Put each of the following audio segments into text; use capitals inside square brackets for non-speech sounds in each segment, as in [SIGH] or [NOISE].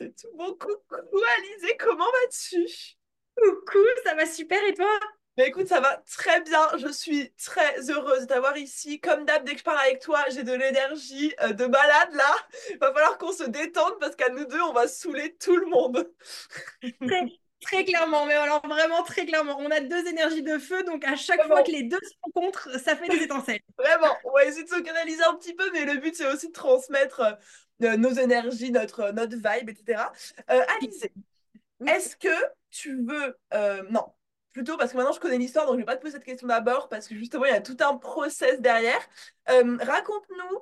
C'est tout bon. Coucou Alizé, comment vas-tu? Coucou, ça va super et toi? Mais écoute, ça va très bien. Je suis très heureuse de t'avoir ici. Comme d'hab, dès que je parle avec toi, j'ai de l'énergie euh, de malade là. Il va falloir qu'on se détende parce qu'à nous deux, on va saouler tout le monde. Très, [LAUGHS] très clairement, mais alors vraiment très clairement. On a deux énergies de feu, donc à chaque fois que les deux se rencontrent, ça fait des étincelles. [LAUGHS] Vraiment, on va essayer de se canaliser un petit peu, mais le but, c'est aussi de transmettre euh, nos énergies, notre, notre vibe, etc. Euh, Alice, est-ce que tu veux... euh, non, plutôt parce que maintenant je connais l'histoire, donc je ne vais pas te poser cette question d'abord, parce que justement, il y a tout un process derrière. Euh, Raconte-nous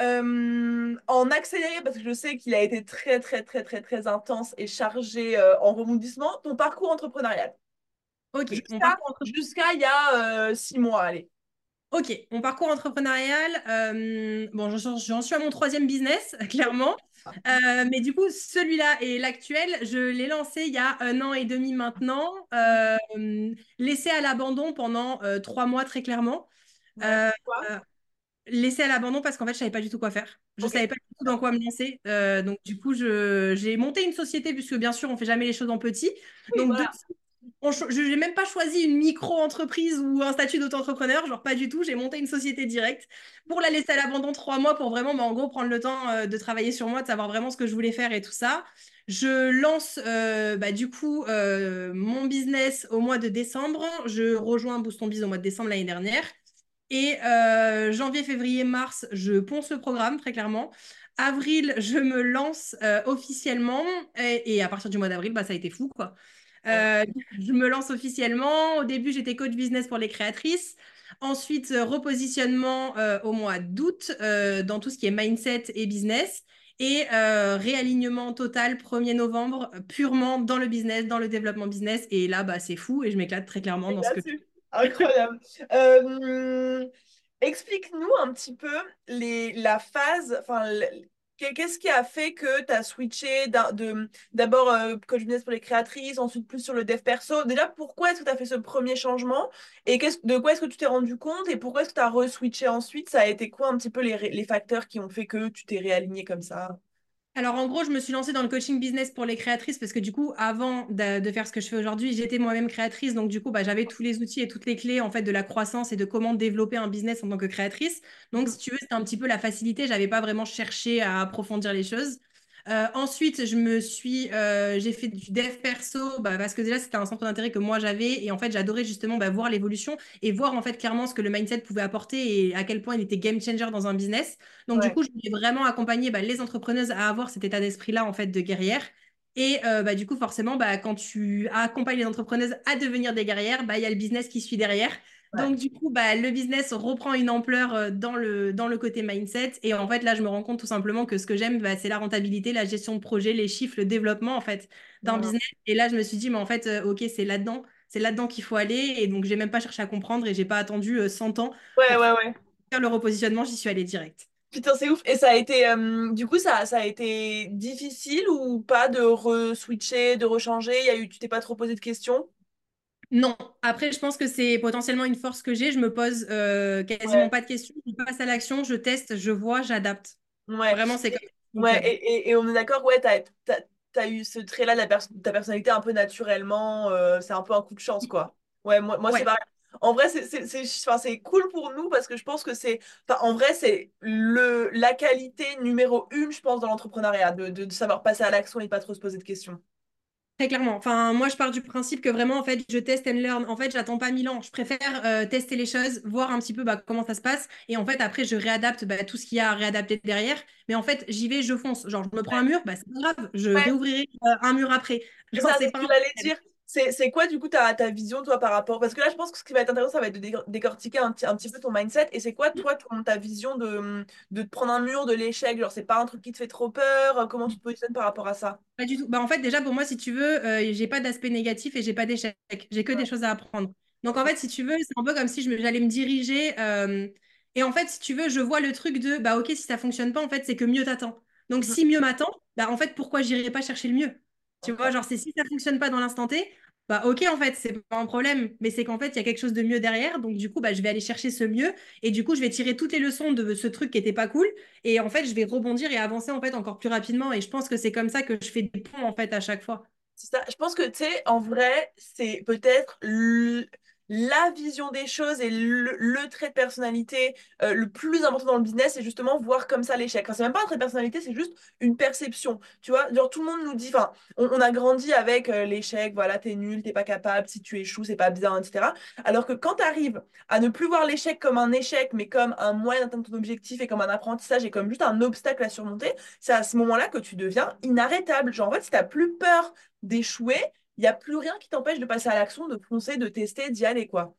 euh, en accéléré, parce que je sais qu'il a été très, très, très, très, très intense et chargé euh, en rebondissement, ton parcours entrepreneurial. Ok, Jusqu'à il y a euh, six mois, allez. ok, mon parcours entrepreneurial, bon, j'en suis à mon troisième business, [LAUGHS] clairement. Euh, mais du coup, celui-là et l'actuel, je l'ai lancé il y a un an et demi maintenant, laissé à l'abandon pendant trois mois très clairement. Ouais, Euh, pourquoi euh, laissé à l'abandon parce qu'en fait, je savais pas du tout quoi faire. Je Ok. savais pas du tout dans quoi me lancer. Euh, donc, du coup, j'ai monté une société puisque bien sûr, on fait jamais les choses en petit. Oui, Donc, de voilà. cho- je n'ai même pas choisi une micro-entreprise ou un statut d'auto-entrepreneur, genre pas du tout. J'ai monté une société directe pour la laisser à l'abandon trois mois pour vraiment, bah, en gros, prendre le temps euh, de travailler sur moi, de savoir vraiment ce que je voulais faire et tout ça. Je lance euh, bah, du coup euh, mon business au mois de décembre. Je rejoins Boost Ton Biz au mois de décembre l'année dernière. Et euh, janvier, février, mars, je ponce le programme, très clairement. Avril, je me lance euh, officiellement. Et, et à partir du mois d'avril, bah, ça a été fou, quoi. Euh, je me lance officiellement. Au début, j'étais coach business pour les créatrices. Ensuite, repositionnement au mois d'août dans tout ce qui est mindset et business. Et réalignement total 1er novembre, purement dans le business, dans le développement business. Et là, bah, c'est fou et je m'éclate très clairement Et dans ce que. Incroyable. Euh, explique-nous un petit peu les, la phase, enfin, qu'est-ce qui a fait que tu as switché d'abord euh, coach business pour les créatrices, ensuite plus sur le dev perso. Déjà, pourquoi est-ce que tu as fait ce premier changement et de quoi est-ce que tu t'es rendu compte et pourquoi est-ce que tu as re-switché ensuite? Ça a été quoi un petit peu les, les facteurs qui ont fait que tu t'es réaligné comme ça? Alors, en gros, je me suis lancée dans le coaching business pour les créatrices parce que du coup, avant de, faire ce que je fais aujourd'hui, j'étais moi-même créatrice. Donc, du coup, bah, j'avais tous les outils et toutes les clés en fait de la croissance et de comment développer un business en tant que créatrice. Donc, si tu veux, c'était un petit peu la facilité. J'avais pas vraiment cherché à approfondir les choses. Euh, ensuite, je me suis, euh, j'ai fait du dev perso bah, parce que déjà, c'était un centre d'intérêt que moi j'avais et en fait, j'adorais justement bah, voir l'évolution et voir en fait clairement ce que le mindset pouvait apporter et à quel point il était game changer dans un business. Donc, du coup, je voulais vraiment accompagner bah, les entrepreneuses à avoir cet état d'esprit-là, en fait, de guerrière. Et euh, bah, du coup, forcément, bah, quand tu accompagnes les entrepreneuses à devenir des guerrières, bah, il y a le business qui suit derrière. Ouais. Donc, du coup, bah, le business reprend une ampleur euh, dans le, dans le côté mindset. Et en fait, là, je me rends compte tout simplement que ce que j'aime, bah, c'est la rentabilité, la gestion de projet, les chiffres, le développement, en fait, d'un Ouais. business. Et là, je me suis dit, mais en fait, euh, OK, c'est là-dedans. C'est là-dedans qu'il faut aller. Et donc, j'ai même pas cherché à comprendre et j'ai pas attendu euh, 100 ans Ouais, pour ouais, ouais. faire le repositionnement. J'y suis allée direct. Putain, c'est ouf. Et ça a été, euh, du coup, ça, ça a été difficile ou pas de re-switcher, de rechanger? Il y a eu, tu t'es pas trop posé de questions? Non, après, je pense que c'est potentiellement une force que j'ai. Je me pose euh, quasiment Ouais, pas de questions. Je passe à l'action, je teste, je vois, j'adapte. ouais, Vraiment, c'est comme ouais. Et, et, et on est d'accord, ouais, t'as, t'as eu ce trait-là de pers- ta personnalité un peu naturellement. euh, c'est un peu un coup de chance, quoi. Ouais, moi, moi c'est pareil. En vrai, c'est cool pour nous parce que je pense que c'est. En vrai, c'est le, la qualité numéro une, je pense, dans l'entrepreneuriat, de, de, de savoir passer à l'action et pas trop se poser de questions. Très clairement. Enfin, moi, je pars du principe que vraiment, en fait, je teste and learn. En fait, j'attends pas mille ans. Je préfère euh, tester les choses, voir un petit peu bah, comment ça se passe. Et en fait, après, je réadapte bah, tout ce qu'il y a à réadapter derrière. Mais en fait, j'y vais, je fonce. Genre, je me prends un mur, bah, c'est pas grave. Je Ouais. réouvrirai euh, un mur après. Genre, ça, c'est c'est ce pas que dire. C'est, quoi, du coup, ta, ta vision, toi, par rapport... Parce que là, je pense que ce qui va être intéressant, ça va être de dé- décortiquer un, petit- un petit peu ton mindset. Et c'est quoi, toi, ton- ta vision de, de te prendre un mur, de l'échec? Genre, c'est pas un truc qui te fait trop peur? Comment tu te positionnes par rapport à ça? Pas du tout. Bah, en fait, déjà, pour moi, si tu veux, euh, j'ai pas d'aspect négatif et j'ai pas d'échec. J'ai que Ouais. des choses à apprendre. Donc, en fait, si tu veux, c'est un peu comme si me- j'allais me diriger. euh, et en fait, si tu veux, je vois le truc de, bah, OK, si ça fonctionne pas, en fait, c'est que mieux t'attend. Donc, si mieux m'attend, bah, en fait, pourquoi j'irais pas chercher le mieux? Tu vois, genre, c'est si ça fonctionne pas dans l'instant T, bah ok en fait c'est pas un problème mais c'est qu'en fait il y a quelque chose de mieux derrière donc du coup bah je vais aller chercher ce mieux et du coup je vais tirer toutes les leçons de ce truc qui était pas cool et en fait je vais rebondir et avancer en fait encore plus rapidement et je pense que c'est comme ça que je fais des ponts en fait à chaque fois. C'est ça. Je pense que tu sais en vrai c'est peut-être la vision des choses et le, trait de personnalité euh, le plus important dans le business, c'est justement voir comme ça l'échec. c'est même pas un trait de personnalité, c'est juste une perception. Tu vois, genre tout le monde nous dit, enfin, on, a grandi avec euh, l'échec, voilà, t'es nul, t'es pas capable, si tu échoues, c'est pas bien, etc. Alors que quand tu arrives à ne plus voir l'échec comme un échec, mais comme un moyen d'atteindre ton objectif et comme un apprentissage et comme juste un obstacle à surmonter, c'est à ce moment-là que tu deviens inarrêtable. Genre, en fait, si t'as plus peur d'échouer, il n'y a plus rien qui t'empêche de passer à l'action, de foncer, de tester, d'y aller, quoi.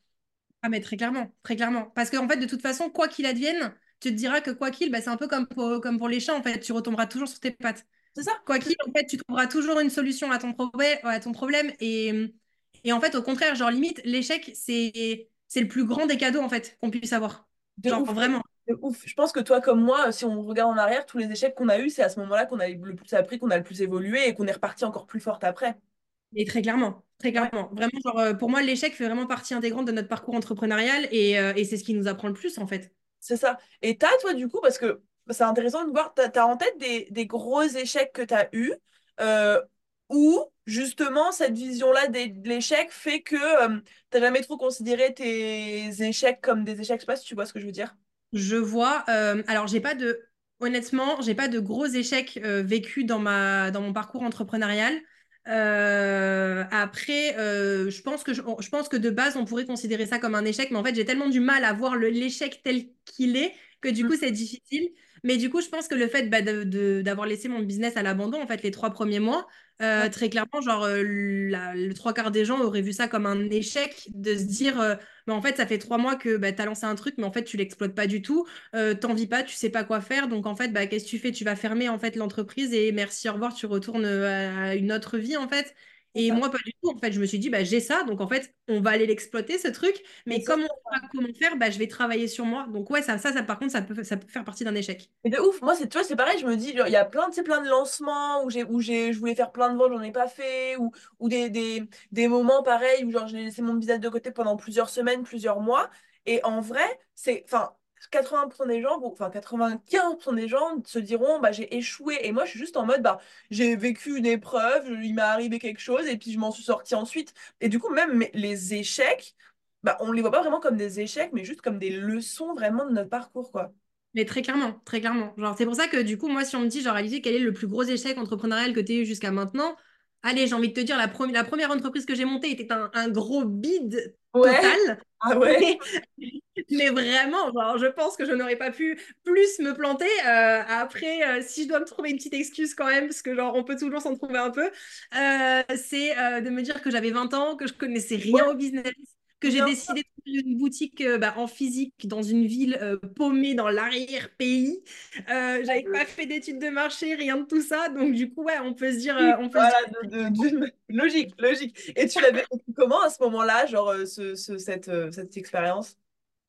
Ah, mais très clairement, très clairement. Parce qu'en fait, de toute façon, quoi qu'il advienne, tu te diras que quoi qu'il, bah, c'est un peu comme pour, comme pour les chats, en fait, tu retomberas toujours sur tes pattes. C'est ça. Quoi qu'il, en fait, tu trouveras toujours une solution à ton, problème, à ton problème. Et, et en fait, au contraire, genre, limite, l'échec, c'est, le plus grand des cadeaux, en fait, qu'on puisse avoir. genre, vraiment. ouf. Je pense que toi, comme moi, si on regarde en arrière, tous les échecs qu'on a eus, c'est à ce moment-là qu'on a le plus appris, qu'on a le plus évolué et qu'on est reparti encore plus forte après. Et très clairement, très clairement. Vraiment, genre, euh, pour moi, l'échec fait vraiment partie intégrante de notre parcours entrepreneurial et, euh, et c'est ce qui nous apprend le plus, en fait. C'est ça. Et t'as, toi, du coup, parce que c'est intéressant de voir, t'as as en tête des, des, gros échecs que t'as eus euh, où, justement, cette vision-là de l'échec fait que t'as jamais trop considéré tes échecs comme des échecs. Je sais pas si tu vois ce que je veux dire? Je vois. alors, j'ai pas de. Honnêtement, j'ai pas de gros échecs vécus dans, ma, dans mon parcours entrepreneurial. Euh, après, euh, je, pense que je, pense que de base, on pourrait considérer ça comme un échec, mais en fait, j'ai tellement du mal à voir l'échec tel qu'il est que du coup, mm. c'est difficile. Mais du coup, je pense que le fait bah, d'avoir laissé mon business à l'abandon, en fait, les trois premiers mois, euh, très clairement, genre, euh, le trois quarts des gens auraient vu ça comme un échec de se dire, euh, bah, en fait, ça fait trois mois que bah, tu as lancé un truc, mais en fait, tu l'exploites pas du tout, t'en vis pas, tu sais pas quoi faire. Donc, en fait, bah, qu'est-ce que tu fais? Tu vas fermer en fait l'entreprise et merci, au revoir, tu retournes à une autre vie, en fait. Et moi, pas du tout. En fait, je me suis dit, bah, j'ai ça. Donc, en fait, on va aller l'exploiter, ce truc. Mais comme on ne sait pas comment faire, bah, je vais travailler sur moi. Donc, ouais, ça, ça, ça par contre, ça peut, ça peut faire partie d'un échec. Et de ouf. Moi, c'est, tu vois, c'est pareil. Je me dis, il y a plein, de, plein de lancements où, j'ai, où j'ai, je voulais faire plein de ventes, j'en ai pas fait. Ou, ou des, des, des moments pareils où, genre, j'ai laissé mon business de côté pendant plusieurs semaines, plusieurs mois. Et en vrai, c'est, enfin, 80% des gens, enfin 95% des gens se diront bah, j'ai échoué. Et moi, je suis juste en mode bah, j'ai vécu une épreuve, il m'est arrivé quelque chose et puis je m'en suis sortie ensuite. Et du coup, même les échecs, bah, on ne les voit pas vraiment comme des échecs, mais juste comme des leçons vraiment de notre parcours. quoi. Mais très clairement, très clairement. Genre, c'est pour ça que du coup, moi, si on me dit, genre, réalisé quel est le plus gros échec entrepreneurial que tu as eu jusqu'à maintenant, allez, j'ai envie de te dire, la, la première entreprise que j'ai montée était un, un gros bide total. Ah ouais. Mais, vraiment, genre, je pense que je n'aurais pas pu plus me planter. Euh, après, euh, si je dois me trouver une petite excuse quand même, parce que genre, on peut toujours s'en trouver un peu, euh, c'est de me dire que j'avais 20 ans, que je connaissais rien au business, que j'ai décidé d'ouvrir une boutique euh, bah, en physique dans une ville euh, paumée dans l'arrière-pays. Euh, j'avais pas fait d'études de marché, rien de tout ça. Donc, du coup, ouais, on peut se dire. on peut logique, logique. Et tu l'avais comment à ce moment-là, genre, ce, cette, cette expérience?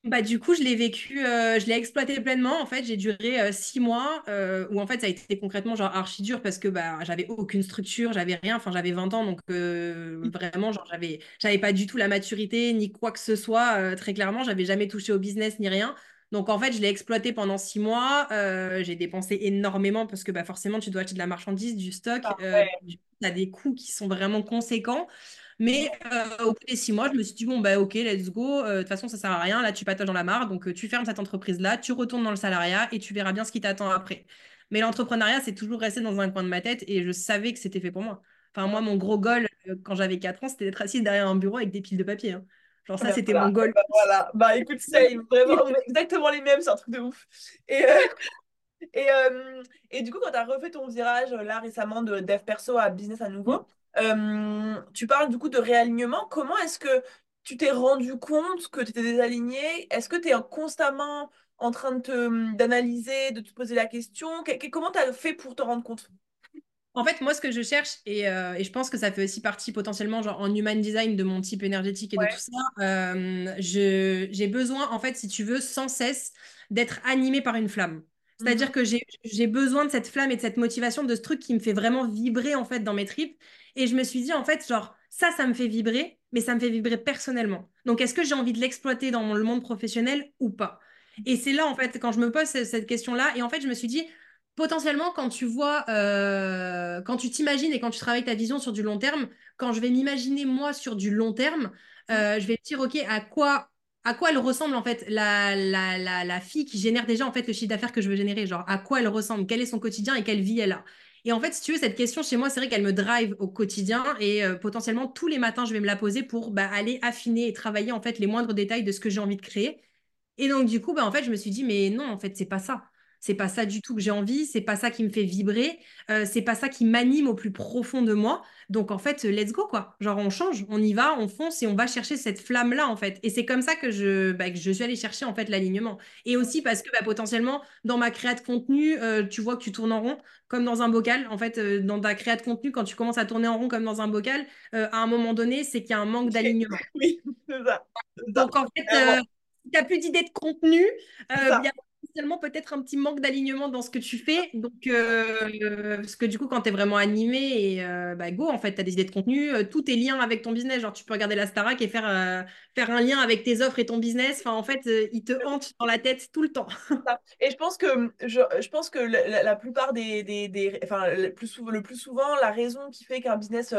Bah, du coup, je l'ai vécu, euh, je l'ai exploité pleinement. En fait, j'ai duré euh, six mois euh, où en fait, ça a été concrètement genre archi dur parce que bah, j'avais aucune structure, j'avais rien. Enfin, j'avais 20 ans, donc vraiment, genre, j'avais, j'avais pas du tout la maturité ni quoi que ce soit. très clairement, j'avais jamais touché au business ni rien. Donc, en fait, je l'ai exploité pendant six mois. j'ai dépensé énormément parce que bah, forcément, tu dois acheter de la marchandise, du stock. Ah tu as des coûts qui sont vraiment conséquents. Mais euh, au bout des six mois, je me suis dit, bon, bah, ok, let's go. Euh, de toute façon, ça sert à rien. Là, tu patages dans la mare. Donc, euh, tu fermes cette entreprise-là, tu retournes dans le salariat et tu verras bien ce qui t'attend après. Mais l'entrepreneuriat, c'est toujours resté dans un coin de ma tête et je savais que c'était fait pour moi. Enfin, moi, mon gros goal, quand j'avais 4 ans, c'était d'être assis derrière un bureau avec des piles de papier. Hein. Genre, ça, c'était mon goal. Bah, voilà. Bah, écoute, c'est vraiment, exactement les mêmes. C'est un truc de ouf. Et. Et, et, du coup, quand tu as refait ton virage là récemment de dev perso à business à nouveau, euh, tu parles du coup de réalignement. Comment est-ce que tu t'es rendu compte que tu étais désaligné? Est-ce que tu es constamment en train de d'analyser, de te poser la question? Comment tu as fait pour te rendre compte? En fait, moi, ce que je cherche, et, euh, et, je pense que ça fait aussi partie potentiellement genre, en human design de mon type énergétique et de tout ça, euh, j'ai besoin, en fait, si tu veux, sans cesse d'être animé par une flamme. C'est-à-dire mmh que j'ai besoin de cette flamme et de cette motivation, de ce truc qui me fait vraiment vibrer en fait dans mes tripes. Et je me suis dit, en fait, genre, ça, ça me fait vibrer, mais ça me fait vibrer personnellement. Donc, est-ce que j'ai envie de l'exploiter dans le monde professionnel ou pas? Et c'est là, en fait, quand je me pose cette question-là, et en fait, je me suis dit, potentiellement, quand tu vois, euh, quand tu t'imagines et quand tu travailles ta vision sur du long terme, quand je vais m'imaginer moi sur du long terme, euh, je vais me dire, OK, à quoi, à quoi elle ressemble en fait la, la, la, la, fille qui génère déjà en fait le chiffre d'affaires que je veux générer? Genre, à quoi elle ressemble? Quel est son quotidien et quelle vie elle a? Et en fait, si tu veux, cette question chez moi, c'est vrai qu'elle me drive au quotidien et euh, potentiellement tous les matins, je vais me la poser pour bah, aller affiner et travailler en fait les moindres détails de ce que j'ai envie de créer. Et donc, du coup, bah, en fait, je me suis dit, mais non, en fait, c'est pas ça. C'est pas ça du tout que j'ai envie, c'est pas ça qui me fait vibrer, euh, c'est pas ça qui m'anime au plus profond de moi. Donc en fait, let's go quoi. Genre on change, on y va, on fonce et on va chercher cette flamme là en fait. Et c'est comme ça que je, bah, que je suis allée chercher en fait l'alignement. Et aussi parce que bah, potentiellement dans ma créa de contenu, euh, tu vois que tu tournes en rond comme dans un bocal. En fait, euh, dans ta créa de contenu, quand tu commences à tourner en rond comme dans un bocal, à un moment donné, c'est qu'il y a un manque d'alignement. [LAUGHS] Oui, c'est ça. Donc en fait, si tu n'as plus d'idées de contenu, il y a potentiellement peut-être un petit manque d'alignement dans ce que tu fais. Donc, euh, parce que du coup, quand tu es vraiment animé et euh, bah, go, en fait, tu as des idées de contenu, euh, tout est lien avec ton business. Genre, tu peux regarder la Starac et faire, faire un lien avec tes offres et ton business. Enfin, en fait, il te [LAUGHS] hante dans la tête tout le temps. et je pense que, je, je pense que la, plupart des, des, des, Enfin, le plus, souvent, le plus souvent, la raison qui fait qu'un business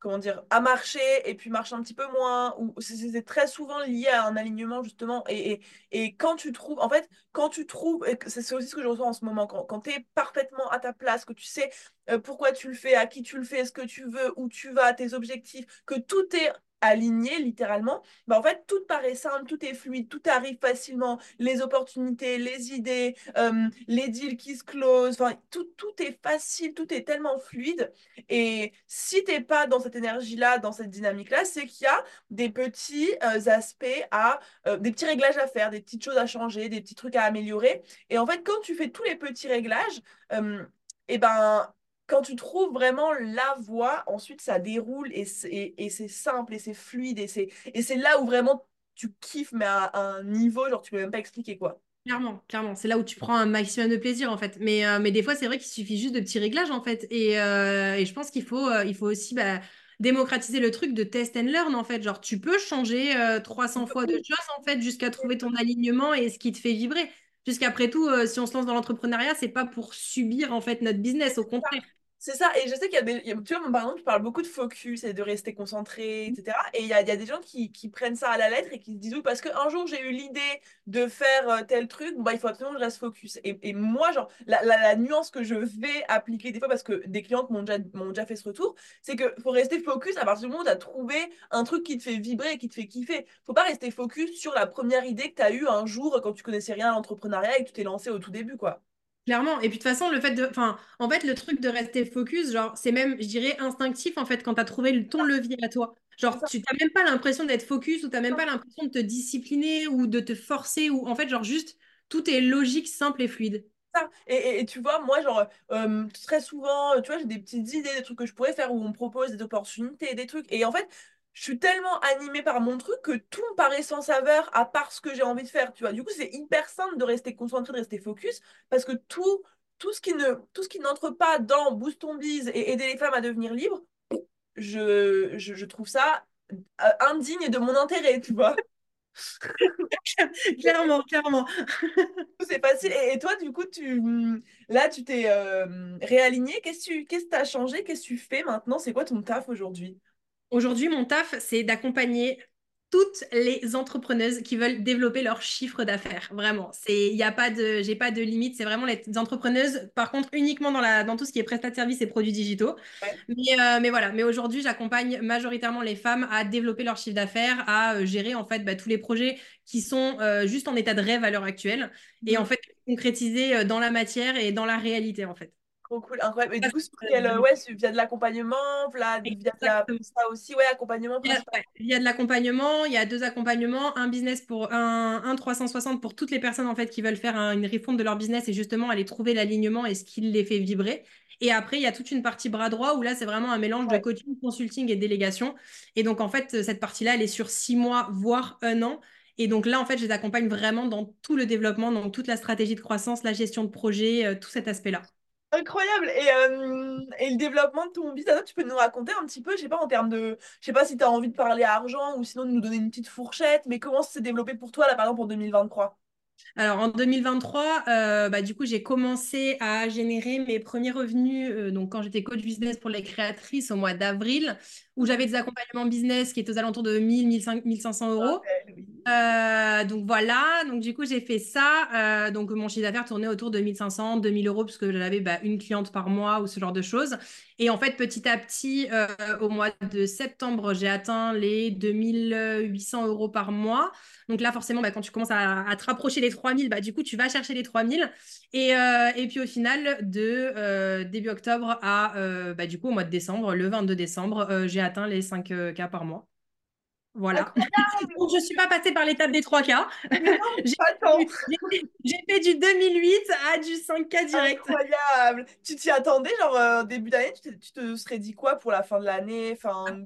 comment dire, à marcher et puis marche un petit peu moins. Ou c'est très souvent lié à un alignement justement. Et, et, et, quand tu trouves, en fait, quand tu trouves, c'est aussi ce que je ressens en ce moment, quand, quand tu es parfaitement à ta place, que tu sais euh, pourquoi tu le fais, à qui tu le fais, ce que tu veux, où tu vas, tes objectifs, que tout est aligné littéralement, bah en fait tout paraît simple, tout est fluide, tout arrive facilement, les opportunités, les idées, euh, les deals qui se closent, tout, tout est facile, tout est tellement fluide. Et si t'es pas dans cette énergie-là, dans cette dynamique-là, c'est qu'il y a des petits euh, aspects à, euh, des petits réglages à faire, des petites choses à changer, des petits trucs à améliorer. Et en fait, quand tu fais tous les petits réglages, et eh ben quand tu trouves vraiment la voie, ensuite ça déroule et c'est simple et c'est fluide et c'est là où vraiment tu kiffes, mais à, un niveau, genre tu peux même pas expliquer quoi. Clairement, clairement. C'est là où tu prends un maximum de plaisir en fait. Mais, euh, mais des fois, c'est vrai qu'il suffit juste de petits réglages en fait. Et, euh, et je pense qu'il faut, euh, il faut aussi bah, démocratiser le truc de test and learn en fait. Genre, tu peux changer 300 fois de choses en fait jusqu'à trouver ton alignement et ce qui te fait vibrer. Jusqu'après tout, si on se lance dans l'entrepreneuriat, c'est pas pour subir en fait notre business, au contraire. C'est ça, et je sais qu'il y a des. Tu vois, par exemple, tu parles beaucoup de focus et de rester concentré, etc. Et il y a, des gens qui, prennent ça à la lettre et qui se disent oui, parce qu'un jour j'ai eu l'idée de faire euh, tel truc, bah, il faut absolument que je reste focus. Et, moi, genre, la, nuance que je vais appliquer des fois, parce que des clientes m'ont déjà, déjà fait ce retour, c'est qu'il faut rester focus à partir du moment où tu as trouvé un truc qui te fait vibrer et qui te fait kiffer. faut pas rester focus sur la première idée que tu as eue un jour quand tu connaissais rien à l'entrepreneuriat et que tu t'es lancé au tout début, quoi. Clairement. Et puis de toute façon, le fait de. Enfin, en fait, le truc de rester focus, genre, c'est même, je dirais, instinctif en fait, quand tu as trouvé ton levier à toi. Genre, tu n'as même pas l'impression d'être focus ou tu n'as même pas l'impression de te discipliner ou de te forcer ou en fait, genre, juste tout est logique, simple et fluide. Ça. Et, tu vois, moi, genre, euh, très souvent, tu vois, j'ai des petites idées, des trucs que je pourrais faire où on me propose des opportunités, des trucs. Et en fait, je suis tellement animée par mon truc que tout me paraît sans saveur à part ce que j'ai envie de faire, tu vois. Du coup, c'est hyper simple de rester concentré, de rester focus parce que tout, tout ce qui ne, tout ce qui n'entre pas dans Boost ton bise et aider les femmes à devenir libres, je, je, trouve ça euh, indigne de mon intérêt, tu vois. [LAUGHS] clairement, clairement. [LAUGHS] c'est facile. Et, toi, du coup, tu, là, tu t'es euh, réaligné. Qu'est-ce que tu as changé? Qu'est-ce que tu fais maintenant? C'est quoi ton taf aujourd'hui? Aujourd'hui, mon taf, c'est d'accompagner toutes les entrepreneuses qui veulent développer leur chiffre d'affaires. Vraiment, c'est il y a pas de j'ai pas de limite, c'est vraiment les entrepreneuses par contre uniquement dans la dans tout ce qui est prestat de services et produits digitaux. Mais, euh, mais voilà, mais aujourd'hui, j'accompagne majoritairement les femmes à développer leur chiffre d'affaires, à euh, gérer en fait bah, tous les projets qui sont euh, juste en état de rêve à l'heure actuelle et mmh. en fait concrétiser dans la matière et dans la réalité en fait cool, incroyable. Et du coup, ouais, via de l'accompagnement, via, de la, ça aussi, ouais, accompagnement. Il y a de l'accompagnement, il y a deux accompagnements, un business pour un, un, 360 pour toutes les personnes en fait qui veulent faire une refonte de leur business et justement aller trouver l'alignement et ce qui les fait vibrer. Et après, il y a toute une partie bras droit où là, c'est vraiment un mélange de coaching, consulting et délégation. Et donc, en fait, cette partie-là, elle est sur six mois, voire un an. Et donc là, en fait, je les accompagne vraiment dans tout le développement, dans toute la stratégie de croissance, la gestion de projet, euh, tout cet aspect-là. Incroyable. Et, euh, et le développement de ton business, tu peux nous raconter un petit peu, je sais pas, en termes de, je sais pas si tu as envie de parler argent ou sinon de nous donner une petite fourchette, mais comment ça s'est développé pour toi, là, par exemple, en 2023? Alors en 2023, euh, bah, du coup, j'ai commencé à générer mes premiers revenus euh, donc quand j'étais coach business pour les créatrices au mois d'avril, où j'avais des accompagnements business qui étaient aux alentours de 1000, 1500 euros. Euh, donc voilà, donc du coup, j'ai fait ça. donc mon chiffre d'affaires tournait autour de 1500, 2000 euros, parce que j'avais bah, une cliente par mois ou ce genre de choses. Et en fait, petit à petit, au mois de septembre, j'ai atteint les 2800 euros par mois. Donc là, forcément, bah, quand tu commences à, à te rapprocher des 3000, bah, du coup, tu vas chercher les 3000. Et, euh, et puis au final, de euh, début octobre à euh, du coup, au mois de décembre, le 22 décembre, j'ai atteint les 5K par mois. Voilà. Donc, je ne suis pas passée par l'étape des 3K. [LAUGHS] J'ai fait du 2008 à du 5K direct. Incroyable. Tu t'y attendais, genre début d'année, tu, tu, te serais dit quoi pour la fin de l'année? Enfin...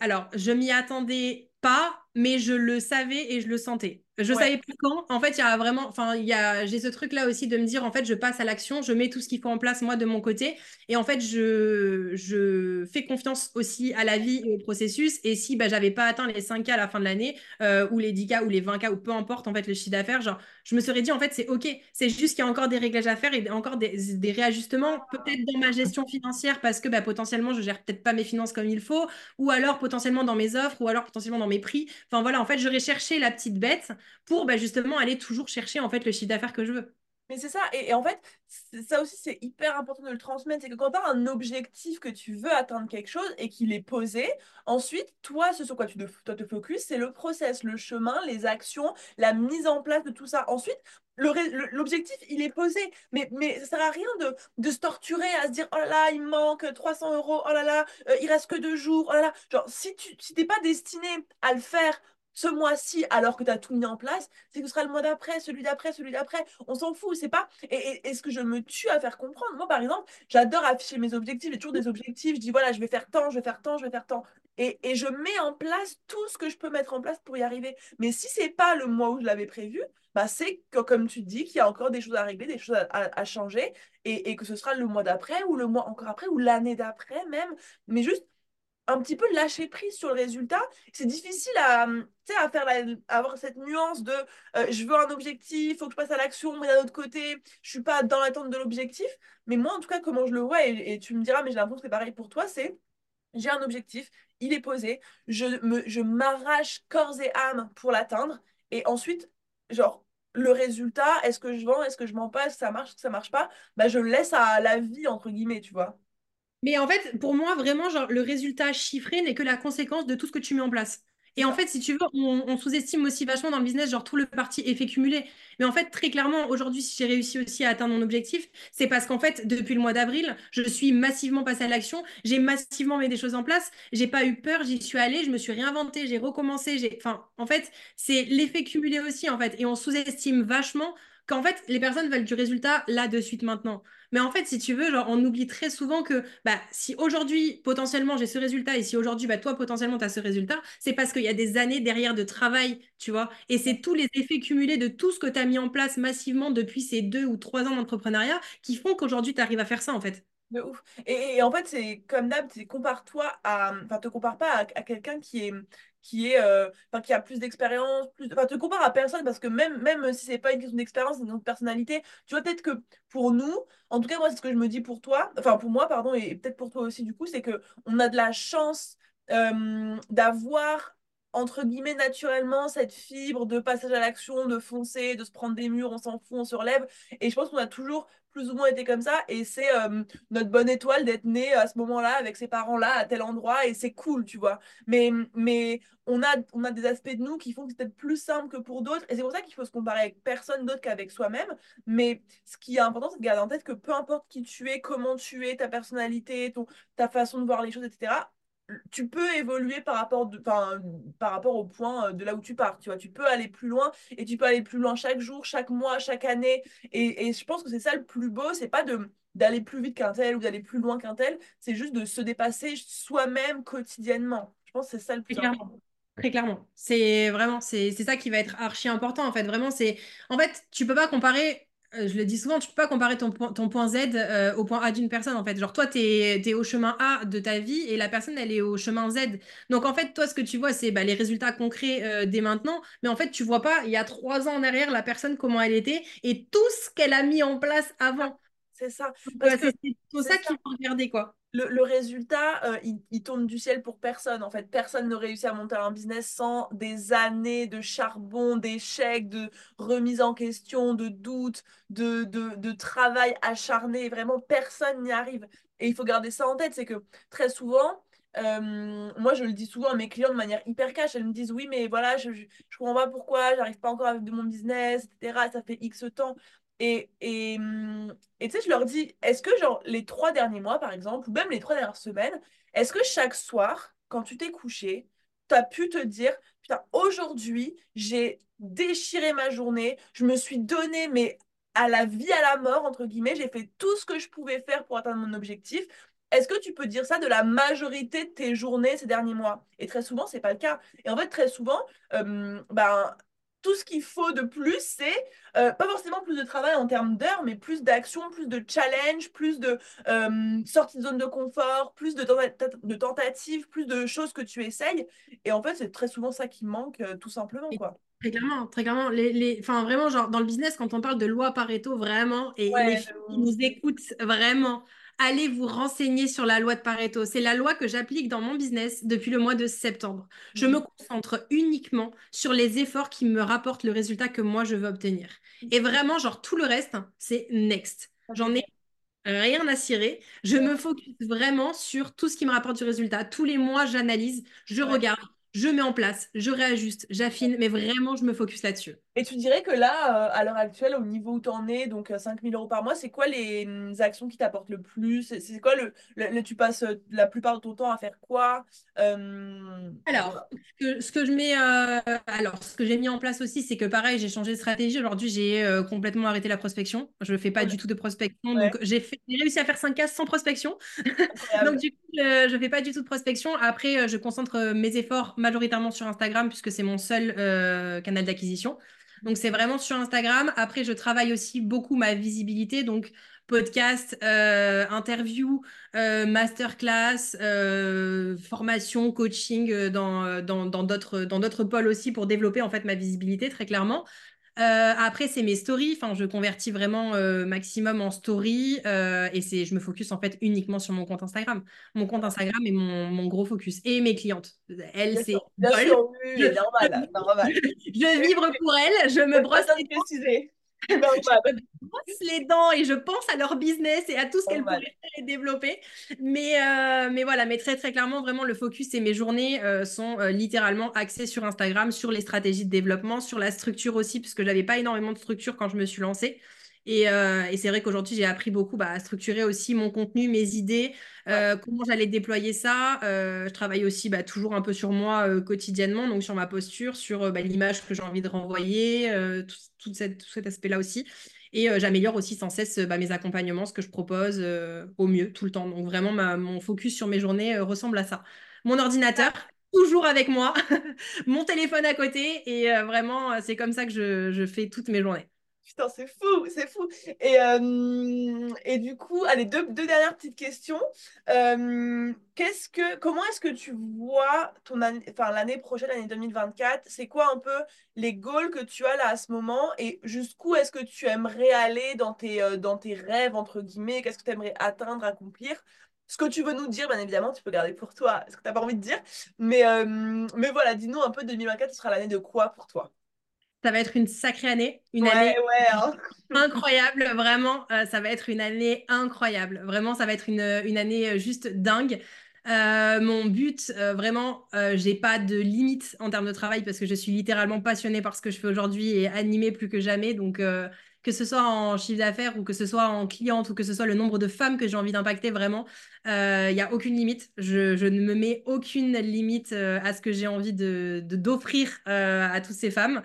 Alors, je m'y attendais pas, mais je le savais et je le sentais. Je ne savais plus quand. En fait, il y a vraiment, enfin, il y a, j'ai ce truc là aussi de me dire, en fait, je passe à l'action, je mets tout ce qu'il faut en place moi de mon côté, et en fait, je, je fais confiance aussi à la vie et au processus. Et si bah, j'avais pas atteint les 5K à la fin de l'année, euh, ou les 10K ou les 20K ou peu importe en fait le chiffre d'affaires, genre, je me serais dit en fait c'est ok, c'est juste qu'il y a encore des réglages à faire et encore des, des réajustements, peut-être dans ma gestion financière parce que bah, potentiellement je gère peut-être pas mes finances comme il faut, ou alors potentiellement dans mes offres, ou alors potentiellement dans mes prix. Enfin voilà, en fait, j'aurais cherché la petite bête pour bah, justement aller toujours chercher en fait le chiffre d'affaires que je veux. Mais c'est ça, et, en fait, ça aussi c'est hyper important de le transmettre, c'est que quand tu as un objectif que tu veux atteindre quelque chose et qu'il est posé, ensuite, toi, ce sur quoi tu te, toi, te focus, c'est le process, le chemin, les actions, la mise en place de tout ça. Ensuite, l'objectif, il est posé, mais, mais ça sert à rien de, de se torturer, à se dire, oh là là, il manque 300 euros, oh là là, euh, il reste que deux jours, oh là là. Genre, si tu t'es pas destiné à le faire ce mois-ci alors que tu as tout mis en place, c'est que ce sera le mois d'après, celui d'après, celui d'après. On s'en fout, c'est pas. Et, ce que je me tue à faire comprendre, moi par exemple, j'adore afficher mes objectifs, j'ai toujours des objectifs, je dis voilà, je vais faire tant, je vais faire tant, je vais faire tant. Et, je mets en place tout ce que je peux mettre en place pour y arriver. Mais si c'est pas le mois où je l'avais prévu, bah c'est que, comme tu dis, qu'il y a encore des choses à régler, des choses à, changer, et, et, que ce sera le mois d'après, ou le mois encore après, ou l'année d'après même. Mais juste un petit peu lâcher prise sur le résultat. C'est difficile à, à faire avoir cette nuance de euh, je veux un objectif, il faut que je passe à l'action, mais d'un autre côté, je suis pas dans l'attente de l'objectif. Mais moi, en tout cas, comment je le vois, et, tu me diras, mais j'ai l'impression que c'est pareil pour toi, c'est j'ai un objectif, il est posé, je m'arrache corps et âme pour l'atteindre, et ensuite, genre, le résultat, est-ce que je vends, est-ce que je m'en passe, ça marche, ça marche pas, bah, je laisse à la vie, entre guillemets, tu vois. Mais en fait, pour moi, vraiment, genre, le résultat chiffré n'est que la conséquence de tout ce que tu mets en place. Et en fait, si tu veux, on, sous-estime aussi vachement dans le business, genre tout le parti effet cumulé. Mais en fait, très clairement, aujourd'hui, si j'ai réussi aussi à atteindre mon objectif, c'est parce qu'en fait, depuis le mois d'avril, je suis massivement passée à l'action. J'ai massivement mis des choses en place. J'ai pas eu peur, j'y suis allée, je me suis réinventée, j'ai recommencé. J'ai... Enfin, en fait, c'est l'effet cumulé aussi, en fait. Et on sous-estime vachement qu'en fait, les personnes veulent du résultat là, de suite, maintenant. Mais en fait, si tu veux, genre, on oublie très souvent que bah, si aujourd'hui, potentiellement, j'ai ce résultat et si aujourd'hui, bah, toi, potentiellement, tu as ce résultat, c'est parce qu'il y a des années derrière de travail, tu vois. Et c'est tous les effets cumulés de tout ce que tu as mis en place massivement depuis ces deux ou trois ans d'entrepreneuriat qui font qu'aujourd'hui, tu arrives à faire ça, en fait. De ouf. Et, en fait, c'est comme d'hab, compare-toi à. Enfin, te compare pas à, à quelqu'un qui est qui euh, qui a plus d'expérience plus enfin te compare à personne parce que même même si c'est pas une question d'expérience c'est une autre personnalité. Tu vois peut-être que pour nous en tout cas moi c'est ce que je me dis pour toi enfin pour moi pardon et peut-être pour toi aussi du coup c'est que on a de la chance euh, d'avoir entre guillemets naturellement cette fibre de passage à l'action, de foncer, de se prendre des murs, on s'en fout, on se relève. Et je pense qu'on a toujours plus ou moins été comme ça. Et c'est euh, notre bonne étoile d'être né à ce moment-là, avec ses parents-là, à tel endroit. Et c'est cool, tu vois. Mais, mais on, a, on a des aspects de nous qui font que c'est peut-être plus simple que pour d'autres. Et c'est pour ça qu'il faut se comparer avec personne d'autre qu'avec soi-même. Mais ce qui est important, c'est de garder en tête que peu importe qui tu es, comment tu es, ta personnalité, ta façon de voir les choses, etc., tu peux évoluer par rapport, de, par rapport au point euh, de là où tu pars. Tu vois, tu peux aller plus loin et tu peux aller plus loin chaque jour, chaque mois, chaque année. Et, et je pense que c'est ça le plus beau, c'est pas de d'aller plus vite qu'un tel ou d'aller plus loin qu'un tel, c'est juste de se dépasser soi-même quotidiennement. Je pense que c'est ça le plus important. Très clairement. C'est vraiment, c'est ça qui va être archi important en fait. Vraiment, c'est. En fait, tu peux pas comparer je le dis souvent, tu peux pas comparer ton, ton point Z euh, au point A d'une personne, en fait. Genre, toi, tu es, au chemin A de ta vie et la personne, elle est au chemin Z. Donc, en fait, toi, ce que tu vois, c'est bah, les résultats concrets euh, dès maintenant. Mais en fait, tu vois pas, il y a trois ans en arrière, la personne, comment elle était et tout ce qu'elle a mis en place avant. C'est ça. c'est tout ça, qu'il faut regarder, quoi le, résultat, euh, il, tombe du ciel pour personne. En fait, personne ne réussit à monter un business sans des années de charbon, d'échecs, de remise en question, de doutes, de, de, travail acharné. Vraiment, personne n'y arrive. Et il faut garder ça en tête, c'est que très souvent, euh, moi, je le dis souvent à mes clients de manière hyper cash. Elles me disent Oui, mais voilà, je ne comprends pas pourquoi, j'arrive pas encore à vivre de mon business, etc. Ça fait X temps. Hum, et tu sais, je leur dis, est-ce que genre les trois derniers mois, par exemple, ou même les trois dernières semaines, est-ce que chaque soir, quand tu t'es couché, tu as pu te dire, putain, aujourd'hui, j'ai déchiré ma journée, je me suis donné, mais à la vie, à la mort, entre guillemets, j'ai fait tout ce que je pouvais faire pour atteindre mon objectif. Est-ce que tu peux dire ça de la majorité de tes journées ces derniers mois? Et très souvent, c'est pas le cas. Et en fait, très souvent, euh, ben, tout ce qu'il faut de plus, c'est euh, pas forcément plus de travail en termes d'heures, mais plus d'action, plus de challenge, plus de euh, sortie de zone de confort, plus de, de tentatives, plus de choses que tu essayes. Et en fait, c'est très souvent ça qui manque, euh, tout simplement. Quoi. Très clairement, très clairement. Les, les... Enfin, vraiment, genre, dans le business, quand on parle de loi Pareto, vraiment, et les filles qui nous écoutent, vraiment, allez vous renseigner sur la loi de Pareto. C'est la loi que j'applique dans mon business depuis le mois de septembre. Je me concentre uniquement sur les efforts qui me rapportent le résultat que moi je veux obtenir. Et vraiment, genre tout le reste, c'est next. J'en ai rien à cirer. Je me focus vraiment sur tout ce qui me rapporte du résultat. Tous les mois, j'analyse, je regarde, je mets en place, je réajuste, j'affine, mais vraiment, je me focus là-dessus. Et tu dirais que là, euh, à l'heure actuelle, au niveau où tu en es, donc 5000 euh, euros par mois, c'est quoi les hum, actions qui t'apportent le plus? C'est quoi le, Tu passes euh, la plupart de ton temps à faire quoi? Alors, ce que, je mets, alors, ce que j'ai mis en place aussi, c'est que pareil, j'ai changé de stratégie. Aujourd'hui, j'ai complètement arrêté la prospection. Je ne fais pas du tout de prospection. Donc, j'ai réussi à faire 5 cases sans prospection. [LAUGHS] donc, du coup, je ne fais pas du tout de prospection. Après, je concentre mes efforts majoritairement sur Instagram, puisque c'est mon seul canal d'acquisition. Donc, c'est vraiment sur Instagram. Après, je travaille aussi beaucoup ma visibilité. Donc, podcast, euh, interview, euh, masterclass, euh, formation, coaching dans, dans, dans d'autres pôles aussi pour développer en fait ma visibilité très clairement. Euh, après, c'est mes stories. Enfin, je convertis vraiment euh, maximum en story euh, et c'est, je me focus en fait uniquement sur mon compte Instagram. Mon compte Instagram est mon, mon gros focus. Et mes clientes. Elles, c'est. [LAUGHS] Normal. je vibre pour elles. Je me brosse. Les je brosse les dents et je pense à leur business et à tout ce qu'elles pourraient faire et développer. Mais, euh, mais voilà, mais très très clairement, vraiment, le focus et mes journées euh, sont euh, littéralement axées sur Instagram, sur les stratégies de développement, sur la structure aussi, puisque je n'avais pas énormément de structure quand je me suis lancée. Et, et c'est vrai qu'aujourd'hui, j'ai appris beaucoup bah, à structurer aussi mon contenu, mes idées, comment j'allais déployer ça. je travaille aussi bah, toujours un peu sur moi quotidiennement, donc sur ma posture, sur bah, l'image que j'ai envie de renvoyer, tout, tout, cet aspect-là aussi. Et j'améliore aussi sans cesse mes accompagnements, ce que je propose au mieux, tout le temps. Donc vraiment, mon focus sur mes journées ressemble à ça. Mon ordinateur, toujours avec moi, [LAUGHS] mon téléphone à côté, et vraiment, c'est comme ça que je, je fais toutes mes journées. Putain, c'est fou, c'est fou. Et, euh, et du coup, allez, deux, deux dernières petites questions. Euh, qu'est-ce que, comment est-ce que tu vois ton enfin, l'année prochaine, l'année 2024 C'est quoi un peu les goals que tu as là à ce moment? Et jusqu'où est-ce que tu aimerais aller dans tes, euh, dans tes rêves, entre guillemets? Qu'est-ce que tu aimerais atteindre, accomplir? Ce que tu veux nous dire, bien évidemment, tu peux garder pour toi ce que tu n'as pas envie de dire. Mais, mais voilà, dis-nous un peu 2024, ce sera l'année de quoi pour toi? Ça va être une sacrée année, une année hein. [LAUGHS] incroyable, vraiment. Euh, ça va être une année incroyable. Vraiment, ça va être une, une année euh, juste dingue. Euh, mon but, vraiment, j'ai pas de limite en termes de travail parce que je suis littéralement passionnée par ce que je fais aujourd'hui et animée plus que jamais. Donc, que ce soit en chiffre d'affaires ou que ce soit en cliente ou que ce soit le nombre de femmes que j'ai envie d'impacter, vraiment, il n'y a aucune limite. Je, je, ne me mets aucune limite à ce que j'ai envie de d'offrir à toutes ces femmes.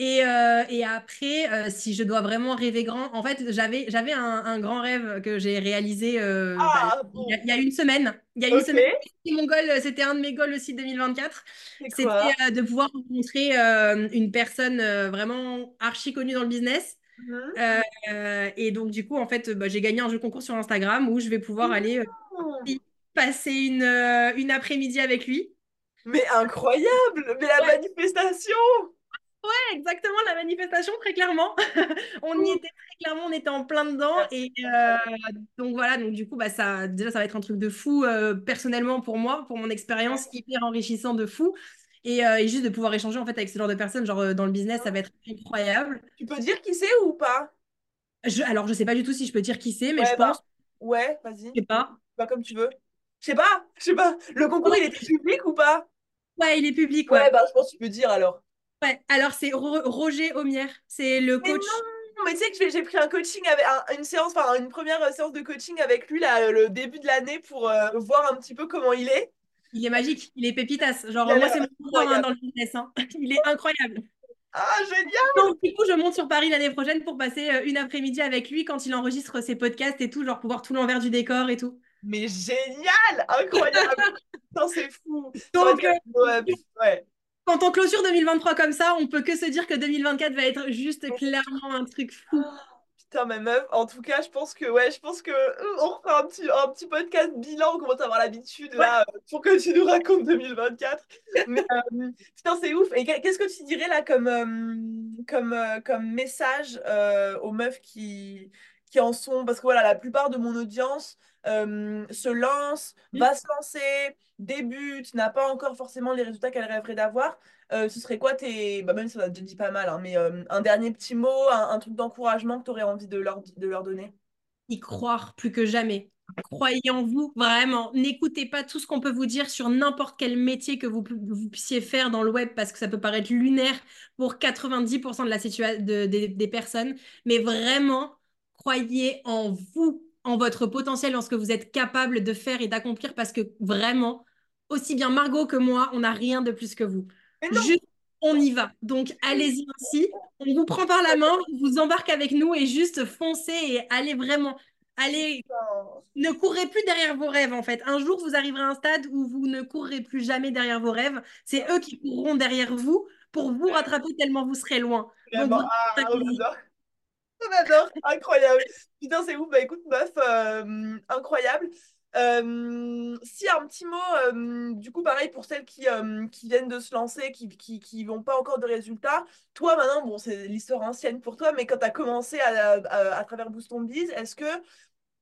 Et, euh, et après, euh, si je dois vraiment rêver grand, en fait, j'avais, j'avais un, grand rêve que j'ai réalisé euh, ah, bah, il, y a, une semaine. Il y a une semaine, mon goal, c'était un de mes goals aussi 2024. C'était de pouvoir rencontrer une personne vraiment archi connue dans le business Mhm. Euh, et donc, du coup, en fait, bah, j'ai gagné un jeu concours sur Instagram où je vais pouvoir aller passer une, une après-midi avec lui. Mais incroyable! Mais la Ouais. manifestation! Ouais, exactement, la manifestation, très clairement. [LAUGHS] On y était très clairement, on était en plein dedans. Et euh, donc voilà, donc du coup, bah, ça, déjà, ça va être un truc de fou euh, personnellement pour moi, pour mon expérience hyper enrichissant de fou. Et, euh, et juste de pouvoir échanger en fait avec ce genre de personnes, genre dans le business, ça va être incroyable. Tu peux dire qui c'est ou pas? Je, alors, je sais pas du tout si je peux dire qui c'est, mais je bah, pense, ouais, vas-y. je sais pas. Pas comme tu veux. Je sais pas, je sais pas. Le concours, il était public ou pas? Ouais, il est public, Ouais, ouais. bah, je pense que tu peux dire alors. Ouais, alors c'est Ro- Roger Aumière, c'est le Mais coach. non, mais tu sais que j'ai pris un coaching avec un- une séance, enfin une première euh, séance de coaching avec lui là, le début de l'année pour euh, voir un petit peu comment il est. Il est magique, il est pépitas. Genre, moi, c'est mon courant hein, dans le business. hein. [LAUGHS] Il est incroyable. Ah, génial! Donc, du coup, je monte sur Paris l'année prochaine pour passer euh, une après-midi avec lui quand il enregistre ses podcasts et tout, genre pouvoir tout l'envers du décor et tout. Mais génial! Incroyable! [LAUGHS] C'est fou! Donc, ouais. Quand on clôture 2023 comme ça, on peut que se dire que 2024 va être juste clairement un truc fou. Putain, ma meuf, en tout cas, je pense que, ouais, je pense que euh, on refera un petit, un petit podcast bilan, on commence à avoir l'habitude là, euh, pour que tu nous racontes 2024. Mais euh, putain, c'est ouf. Et qu'est- qu'est-ce que tu dirais là comme, comme, comme message aux meufs qui, qui en sont, parce que voilà, la plupart de mon audience euh, se lance, va se lancer, débute, n'a pas encore forcément les résultats qu'elle rêverait d'avoir. Euh, ce serait quoi tes. Bah, même si ça te dit pas mal, hein, mais euh, un dernier petit mot, un, un truc d'encouragement que tu aurais envie de leur, de leur donner? y croire plus que jamais. Croyez en vous, vraiment. N'écoutez pas tout ce qu'on peut vous dire sur n'importe quel métier que vous, vous puissiez faire dans le web parce que ça peut paraître lunaire pour 90% de la situation de, de- des personnes. Mais vraiment, croyez en vous, en votre potentiel, en ce que vous êtes capable de faire et d'accomplir parce que vraiment, aussi bien Margot que moi, on n'a rien de plus que vous. Juste, on y va. Donc, allez-y aussi. On vous prend par la main, on vous embarque avec nous et juste foncez et allez vraiment. Allez, ne courez plus derrière vos rêves en fait. Un jour, vous arriverez à un stade où vous ne courrez plus jamais derrière vos rêves. C'est eux qui courront derrière vous pour vous rattraper tellement vous serez loin. Donc, vraiment, on allez-y. adore. On adore, incroyable. Putain, c'est ouf. Bah écoute, meuf, euh, incroyable. Euh, si un petit mot, euh, du coup, pareil pour celles qui, qui viennent de se lancer, qui, qui, qui n'ont pas encore de résultats. Toi, maintenant, bon, c'est l'histoire ancienne pour toi, mais quand tu as commencé à, à, à travers Boost Ton Biz, est-ce que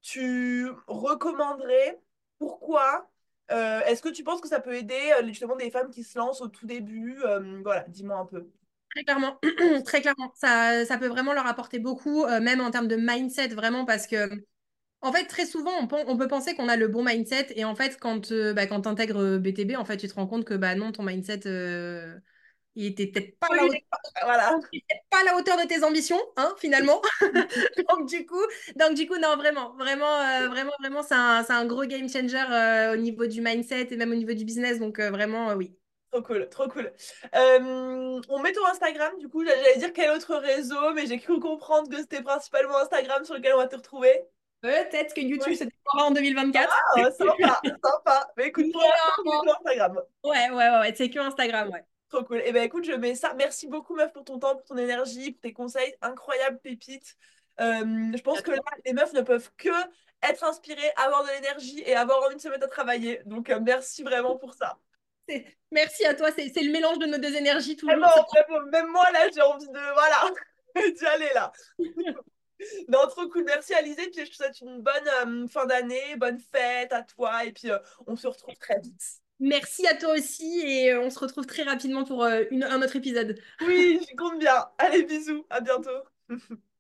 tu recommanderais Pourquoi Est-ce que tu penses que ça peut aider justement des femmes qui se lancent au tout début Voilà, dis-moi un peu. Très clairement, [CLEARS THROAT] très clairement. Ça, ça peut vraiment leur apporter beaucoup, euh, même en termes de mindset, vraiment, parce que, en fait, très souvent, on, peut penser qu'on a le bon mindset, et en fait, quand, euh, bah, quand tu intègres BTB, en fait, tu te rends compte que, bah non, ton mindset, euh, il était peut-être pas à la Oui, hauteur voilà. pas à la hauteur de tes ambitions, hein, finalement. [LAUGHS] [LAUGHS] donc du coup, donc du coup, non, vraiment, vraiment, euh, vraiment, vraiment, c'est un, un gros game changer euh, au niveau du mindset et même au niveau du business. Donc euh, vraiment, euh, oui. Trop cool, trop cool. Euh, on met ton Instagram, du coup, j'allais dire quel autre réseau, mais j'ai cru comprendre que c'était principalement Instagram sur lequel on va te retrouver. Peut-être que YouTube Oui. se dévoilera en 2024. Ah, sympa, sympa. Mais écoute, pour Instagram. Ouais, ouais, ouais, ouais, c'est que Instagram, ouais. Trop cool. Et ben écoute, je mets ça. Merci beaucoup, meuf, pour ton temps, pour ton énergie, pour tes conseils. Incroyable pépite. Euh, je pense que là, les meufs ne peuvent que être inspirées, avoir de l'énergie et avoir envie de se mettre à travailler. Donc, euh, merci vraiment pour ça. Merci à toi, c'est le mélange de nos deux énergies vraiment, même moi, là, j'ai envie de. Voilà, [LAUGHS] d'y aller là. [LAUGHS] Non, trop cool. Merci Alizé. Puis je te souhaite une bonne euh, fin d'année, bonne fête à toi. Et puis, euh, on se retrouve très vite. Merci à toi aussi et euh, on se retrouve très rapidement pour une- un autre épisode. Oui, j'y compte bien. Allez, bisous. À bientôt. [LAUGHS]